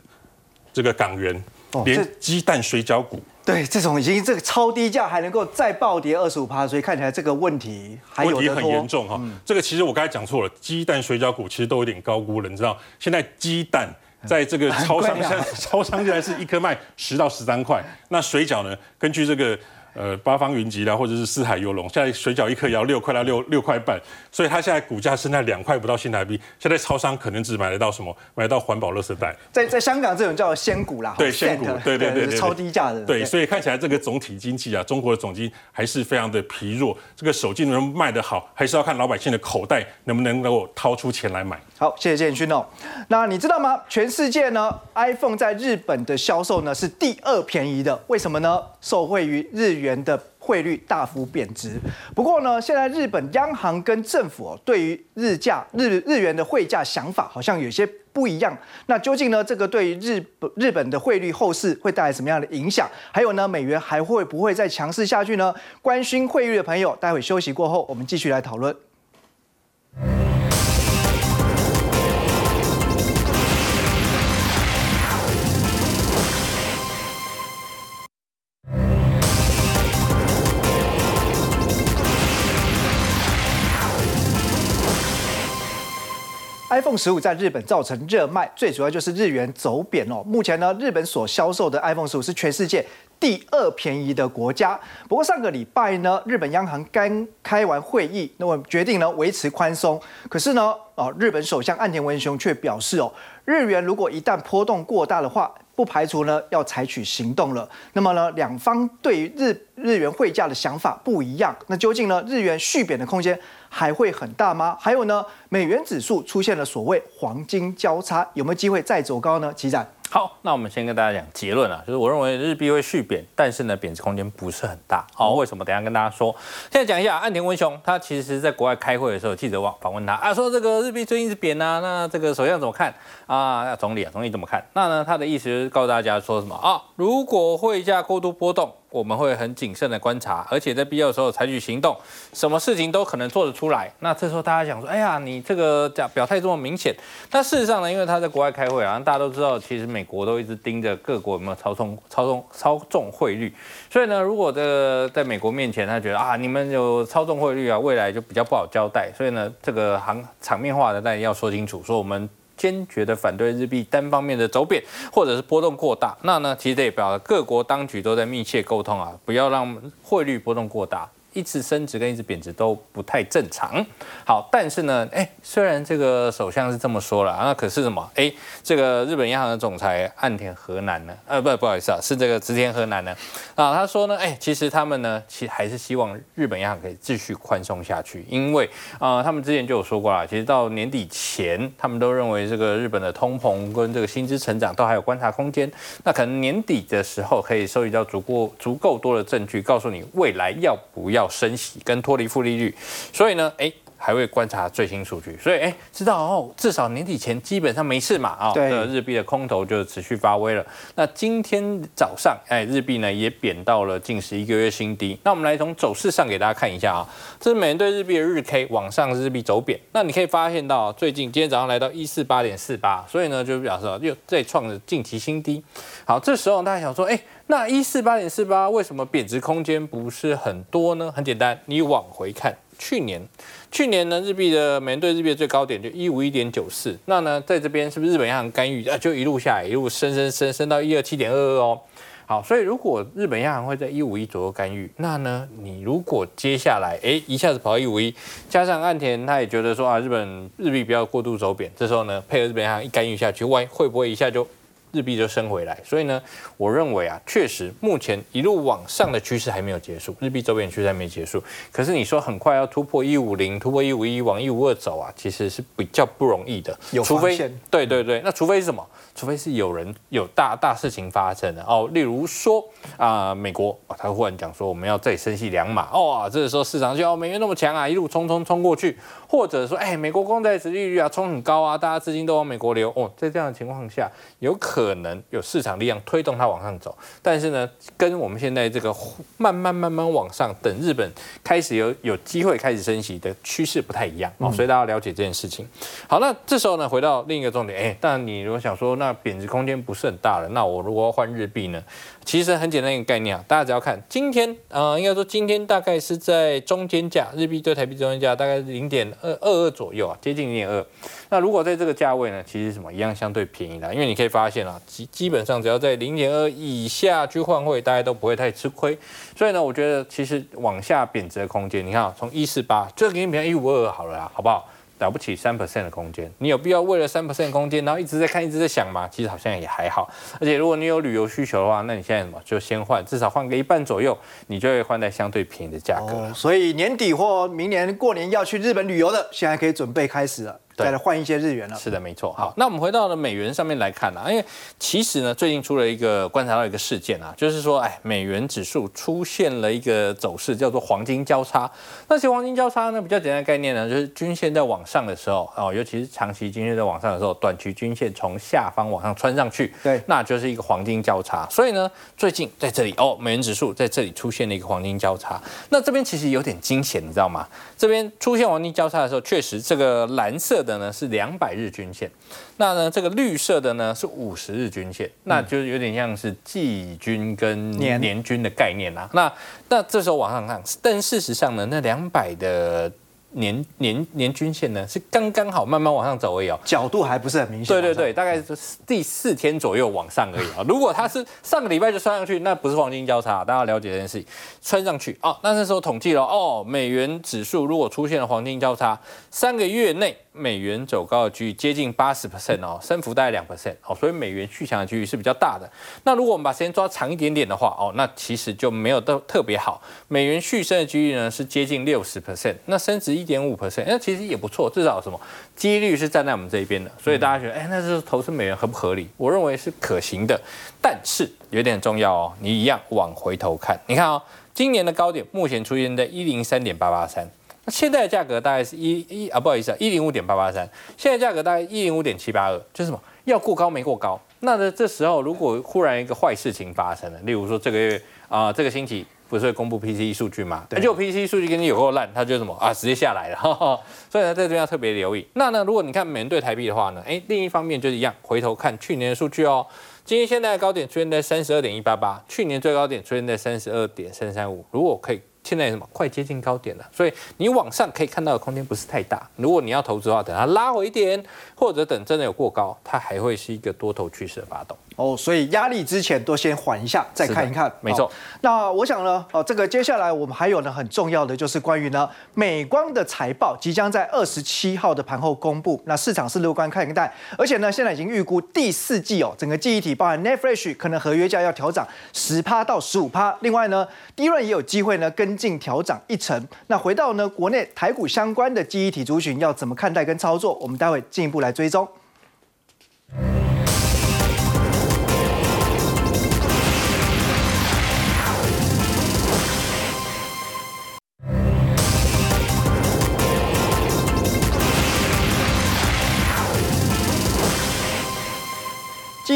Speaker 5: 这个港元，连
Speaker 1: 这
Speaker 5: 鸡蛋水饺股。
Speaker 1: 对，这种已经这个超低价还能够再暴跌二十五趴，所以看起来这个问题还有得
Speaker 5: 问题很严。重哈。这个其实我刚才讲错了，鸡蛋水饺股其实都有点高估了，你知道？现在鸡蛋在这个超 (laughs) 商
Speaker 1: 很贵啊
Speaker 5: 现在超商现在是一颗卖十到十三块，那水饺呢？根据这个。呃，八方云集啦，或者是四海游龙，现在水饺一颗也要六块到六六块半，所以它现在股价是在两块不到新台币。现在超商可能只买得到什么？买得到环保垃圾袋。
Speaker 1: 在在香港这种叫仙股啦，
Speaker 5: 对仙股，对对对对，
Speaker 1: 超低价的。
Speaker 5: 对，所以看起来这个总体经济啊，中国的总经还是非常的疲弱。这个手机能卖得好，还是要看老百姓的口袋能不能够掏出钱来买。
Speaker 1: 好，谢谢建勋哦。那你知道吗？全世界呢，iPhone 在日本的销售呢是第二便宜的，为什么呢？受惠于日元的汇率大幅贬值。不过呢，现在日本央行跟政府哦，对于日价日日元的汇价想法好像有些不一样。那究竟呢，这个对于日本日本的汇率后市会带来什么样的影响？还有呢，美元还会不会再强势下去呢？关心汇率的朋友，待会休息过后，我们继续来讨论。iPhone 十五在日本造成热卖，最主要就是日元走贬哦。目前呢，日本所销售的 iPhone 十五是全世界第二便宜的国家。不过上个礼拜呢，日本央行刚开完会议，那么决定呢维持宽松。可是呢，哦，日本首相岸田文雄却表示哦，日元如果一旦波动过大的话，不排除呢要采取行动了。那么呢，两方对于日日元汇价的想法不一样。那究竟呢，日元续贬的空间还会很大吗？还有呢，美元指数出现了所谓黄金交叉，有没有机会再走高呢？齐展，
Speaker 3: 好，那我们先跟大家讲结论啊，就是我认为日币会续贬，但是呢，贬值空间不是很大。好、为什么？等一下跟大家说。现在讲一下岸田文雄，他其实在国外开会的时候，记者访访问他啊，说这个日币最近是贬啊，那这个首相怎么看啊？那总理啊，总理怎么看？那呢，他的意思就是告诉大家说什么啊？如果汇价过度波动，我们会很谨慎的观察，而且在必要的时候采取行动，什么事情都可能做得出来。那这时候大家想说，哎呀，你这个讲表态这么明显，但事实上呢，因为他在国外开会啊，大家都知道，其实美国都一直盯着各国有没有操纵、操纵、操纵汇率。所以呢，如果这个在美国面前，他觉得啊，你们有操纵汇率啊，未来就比较不好交代。所以呢，这个行场面化的，但要说清楚，说我们。坚决的反对日币单方面的走贬，或者是波动过大。那呢，其实也表示各国当局都在密切沟通啊，不要让汇率波动过大。一直升值跟一直贬值都不太正常。好，但是呢，哎，虽然这个首相是这么说了，那可是什么？哎，这个日本央行的总裁岸田河南呢？呃，不，不好意思啊，是这个植田河南呢。啊，他说呢，哎，其实他们呢，其实还是希望日本央行可以继续宽松下去，因为啊、他们之前就有说过啦，其实到年底前，他们都认为这个日本的通膨跟这个薪资成长都还有观察空间。那可能年底的时候可以收集到足够足够多的证据，告诉你未来要不要升息跟脱离负利率。所以呢，哎。还会观察最新数据，所以哎，知道哦，至少年底前基本上没事嘛啊、
Speaker 1: 对
Speaker 3: 日币的空头就持续发威了。那今天早上，哎，日币呢也贬到了近十一个月新低。那我们来从走势上给大家看一下啊，这是美元对日币的日 K 往上日币走贬。那你可以发现到，最近今天早上来到一四八点四八，所以呢就表示又再创了近期新低。好，这时候大家想说，哎，那一四八点四八为什么贬值空间不是很多呢？很简单，你往回看，去年。去年呢，日币的美元对日币的最高点就一五一点九四，那呢，在这边是不是日本央行干预啊？就一路下来，一路升升升升到一二七点二二哦。好，所以如果日本央行会在一五一左右干预，那呢，你如果接下来哎一下子跑到一五一，加上岸田他也觉得说啊，日本日币不要过度走贬，这时候呢，配合日本央行一干预下去，万一会不会一下就日币就升回来？所以呢，我认为啊，确实目前一路往上的趋势还没有结束，日币周边趋势还没结束。可是你说很快要突破一五零、突破一五一往一五二走啊，其实是比较不容易的。
Speaker 1: 有
Speaker 3: 除非对对对，那除非是什么？除非是有人有大大事情发生的。哦，例如说啊、美国啊，他忽然讲说我们要再升息两码，哦，这个时候市场就哦美元那么强啊，一路冲冲冲过去，或者说哎美国公债殖利率啊冲很高啊，大家资金都往美国流。哦，在这样的情况下，有可可能有市场力量推动它往上走，但是呢，跟我们现在这个慢慢慢慢往上，等日本开始有有机会开始升息的趋势不太一样。哦，所以大家要了解这件事情。好，那这时候呢，回到另一个重点，哎，但你如果想说，那那贬值空间不是很大了，那我如果要换日币呢？其实很简单一个概念啊，大家只要看今天，呃，应该说今天大概是在中间价，日币对台币中间价大概是零点二二二左右啊，接近零点二。那如果在这个价位呢，其实什么一样相对便宜的，因为你可以发现啊，基基本上只要在零点二以下去换汇，大家都不会太吃亏。所以呢，我觉得其实往下贬值的空间，你看啊，从一四八，这个给你比一五二好了啦，好不好？了不起三 percent 的空间，你有必要为了三 percent 空间，然后一直在看，一直在想吗？其实好像也还好。而且如果你有旅游需求的话，那你现在什么就先换，至少换个一半左右，你就会换在相对便宜的价格。
Speaker 1: 所以年底或明年过年要去日本旅游的，现在可以准备开始了。再来换一些日元了。
Speaker 3: 是的，没错。好，那我们回到了美元上面来看啊，因为其实呢，最近出了一个观察到一个事件啊，就是说，哎，美元指数出现了一个走势，叫做黄金交叉。那其实黄金交叉呢，比较简单的概念呢，就是均线在往上的时候哦，尤其是长期均线在往上的时候，短期均线从下方往上穿上去，
Speaker 1: 对，
Speaker 3: 那就是一个黄金交叉。所以呢，最近在这里哦，美元指数在这里出现了一个黄金交叉。那这边其实有点惊险，你知道吗？这边出现黄金交叉的时候，确实这个蓝色的呢是两百日均线，那呢这个绿色的呢是五十日均线，那就有点像是季均跟年均的概念啦。那那这时候往上看，但事实上呢，那两百的。年年年均线呢是刚刚好慢慢往上走而已哦，
Speaker 1: 角度还不是很明显。
Speaker 3: 对对对，大概是第四天左右往上而已啊。(laughs) 如果它是上个礼拜就穿上去，那不是黄金交叉，大家了解这件事情。穿上去哦，那那时候统计了哦，美元指数如果出现了黄金交叉，三个月内。美元走高的几率接近八十 percent 哦，升幅大概两 percent 哦，所以美元续强的几率是比较大的。那如果我们把时间抓长一点点的话哦，那其实就没有特特别好。美元续升的几率呢是接近六十 percent，那升值一点五 percent，那其实也不错，至少什么几率是站在我们这一边的。所以大家觉得，哎，那是投资美元合不合理？我认为是可行的，但是有点重要哦，你一样往回头看，你看哦，今年的高点目前出现在一零三点八八三。那现在的价格大概是一一啊，不好意思啊，一零五点八八三。现在价格大概一零五点七八二，就是什么？要过高没过高。那呢，这时候如果忽然一个坏事情发生了，例如说这个月啊，这个星期不是会公布 PCE 数据吗？结果 PCE 数据跟你有够烂，它就什么啊，直接下来了。(laughs) 所以呢，在这边要特别留意。那呢，如果你看美元对台币的话呢，哎，另一方面就是一样，回头看去年的数据哦。今天现在的高点出现在三十二点一八八，去年最高点出现在三十二点三三五。如果可以。现在什么快接近高点了，所以你往上可以看到的空间不是太大。如果你要投资的话，等它拉回一点，或者等真的有过高，它还会是一个多头趋势的发动。
Speaker 1: 哦，所以压力之前都先缓一下，再看一看。
Speaker 3: 没错。
Speaker 1: 那我想呢，哦，这个接下来我们还有呢很重要的就是关于呢美光的财报即将在二十七号的盘后公布，那市场是乐观看待，而且呢现在已经预估第四季哦整个记忆体包含 Netfresh 可能合约价要调涨十趴到十五趴，另外呢低润也有机会呢跟进调涨一成。那回到呢国内台股相关的记忆体族群要怎么看待跟操作，我们待会进一步来追踪。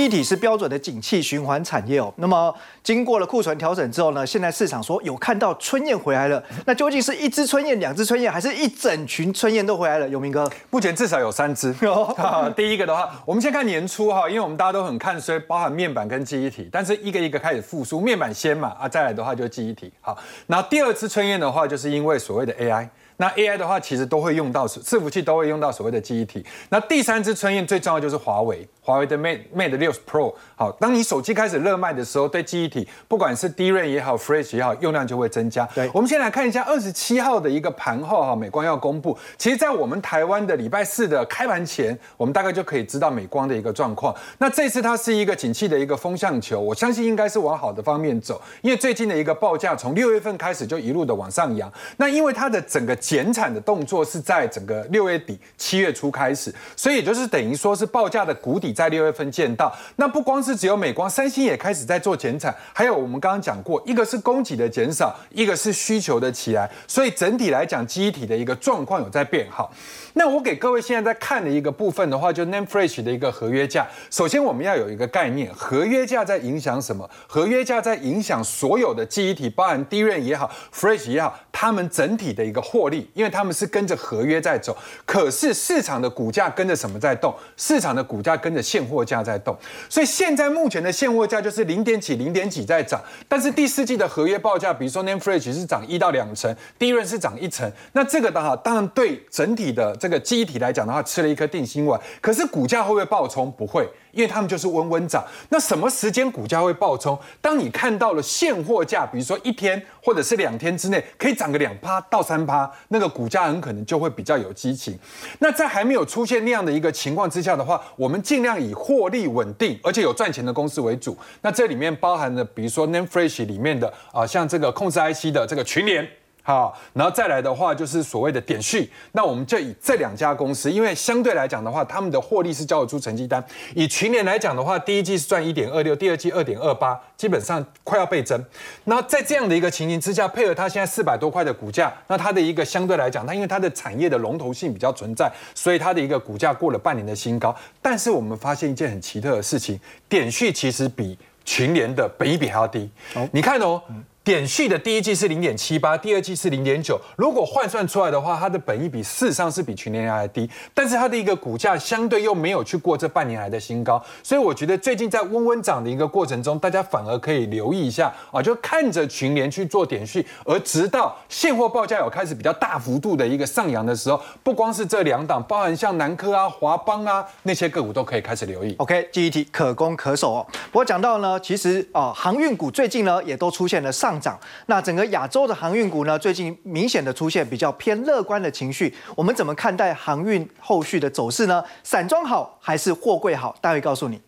Speaker 1: 记忆体是标准的景气循环产业哦。那么经过了库存调整之后呢，现在市场说有看到春燕回来了。那究竟是一只春燕、两只春燕，还是一整群春燕都回来了？永明哥，(laughs)
Speaker 2: 目前至少有三只。(laughs) 第一个的话，我们先看年初哈，因为我们大家都很看衰，包含面板跟记忆体，但是一个一个开始复苏，面板先嘛啊，再来的话就记忆体。好，然后第二只春燕的话，就是因为所谓的 AI。那 AI 的话，其实都会用到伺服器，都会用到所谓的记忆体。那第三支春燕最重要就是华为，华为的 Mate Mate 六 Pro。好，当你手机开始热卖的时候，对记忆体，不管是 DRAM 也好，Flash 也好，用量就会增加。
Speaker 1: 对，
Speaker 2: 我们先来看一下二十七号的一个盘后哈，美光要公布。其实，在我们台湾的礼拜四的开盘前，我们大概就可以知道美光的一个状况。那这次它是一个景气的一个风向球，我相信应该是往好的方面走，因为最近的一个报价从六月份开始就一路的往上扬。那因为它的整个减产的动作是在整个六月底、七月初开始，所以也就是等于说是报价的谷底在六月份见到。那不光是只有美光、三星也开始在做减产，还有我们刚刚讲过，一个是供给的减少，一个是需求的起来，所以整体来讲，机体的一个状况有在变好。那我给各位现在在看的一个部分的话，就 Name Flash 的一个合约价。首先我们要有一个概念，合约价在影响什么？合约价在影响所有的记忆体，包含 DRAM 也好，Flash 也好，他们整体的一个获利，因为他们是跟着合约在走。可是市场的股价跟着什么在动？市场的股价跟着现货价在动。所以现在目前的现货价就是零点几、零点几在涨，但是第四季的合约报价，比如说 Name Flash 是涨一到两成，DRAM 是涨一成，那这个的话，当然对整体的这个记忆体来讲的话，吃了一颗定心丸。可是股价会不会爆冲？不会，因为他们就是温温涨。那什么时间股价会爆冲？当你看到了现货价，比如说一天或者是两天之内可以涨个两趴到三趴，那个股价很可能就会比较有激情。那在还没有出现那样的一个情况之下的话，我们尽量以获利稳定而且有赚钱的公司为主。那这里面包含了，比如说 Namefresh 里面的啊，像这个控制 IC 的这个群联。好，然后再来的话就是所谓的点序，那我们就以这两家公司，因为相对来讲的话，他们的获利是交得出成绩单。以群联来讲的话，第一季是赚一点二六，第二季二点二八，基本上快要倍增。那在这样的一个情形之下，配合它现在四百多块的股价，那它的一个相对来讲，它因为它的产业的龙头性比较存在，所以它的一个股价过了半年的新高。但是我们发现一件很奇特的事情，点序其实比群联的本益比还要低。你看哦。点序的第一季是零点七八，第二季是零点九。如果换算出来的话，它的本益比事实上是比去年还低，但是它的一个股价相对又没有去过这半年来的新高，所以我觉得最近在温温涨的一个过程中，大家反而可以留意一下啊，就看着群联去做点序，而直到现货报价有开始比较大幅度的一个上扬的时候，不光是这两档，包含像南科啊、华邦啊那些个股都可以开始留意。
Speaker 1: OK，第一题可攻可守哦。不过讲到呢，其实啊、航运股最近呢也都出现了上涨。那整个亚洲的航运股呢，最近明显的出现比较偏乐观的情绪。我们怎么看待航运后续的走势呢？散装好还是货柜好？待会告诉你。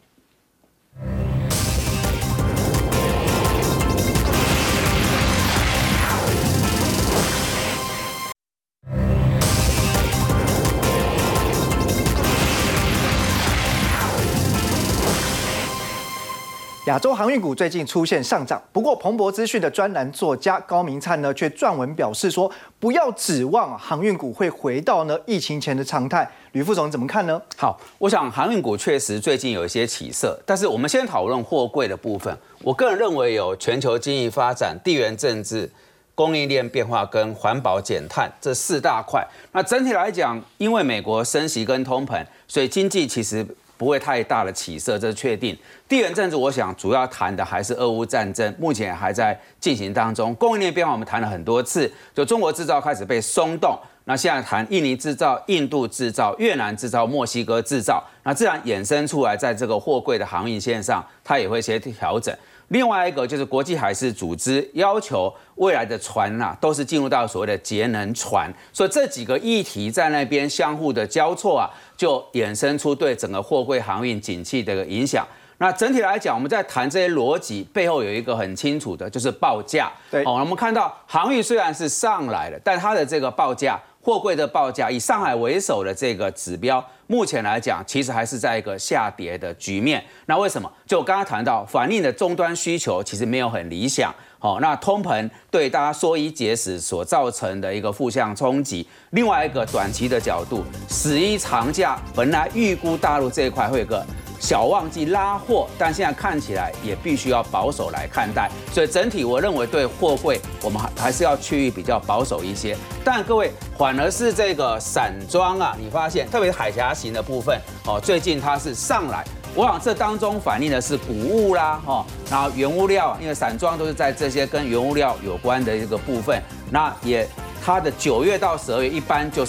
Speaker 1: 亚洲航运股最近出现上涨，不过彭博资讯的专栏作家高明灿呢，却撰文表示说，不要指望航运股会回到呢疫情前的常态。吕副总怎么看呢？
Speaker 4: 好，我想航运股确实最近有一些起色，但是我们先讨论货柜的部分。我个人认为有全球经济发展、地缘政治、供应链变化跟环保减碳这四大块。那整体来讲，因为美国升息跟通膨，所以经济其实不会太大的起色，这是确定。地缘政治，我想主要谈的还是俄乌战争，目前还在进行当中。供应链变化我们谈了很多次，就中国制造开始被松动。那现在谈印尼制造、印度制造、越南制造、墨西哥制造，那自然衍生出来，在这个货柜的航运线上，它也会一些调整。另外一个就是国际海事组织要求未来的船呐、都是进入到所谓的节能船，所以这几个议题在那边相互的交错啊，就衍生出对整个货柜航运景气的一个影响。那整体来讲，我们在谈这些逻辑背后有一个很清楚的，就是报价。
Speaker 1: 对
Speaker 4: 哦，我们看到航运虽然是上来了，但它的这个报价，货柜的报价以上海为首的这个指标，目前来讲其实还是在一个下跌的局面。那为什么？就我刚刚谈到，反映的终端需求其实没有很理想。好、那通膨对大家缩衣节食所造成的一个负向冲击。另外一个短期的角度，十一长假本来预估大陆这一块会有个小旺季拉货，但现在看起来也必须要保守来看待。所以整体我认为对货柜，我们还还是要趋于比较保守一些。但各位反而是这个散装啊，你发现特别是海峡型的部分哦，最近它是上来。我想这当中反映的是谷物啦，哈，然后原物料，因为散装都是在这些跟原物料有关的一个部分，那也它的九月到十二月一般就是。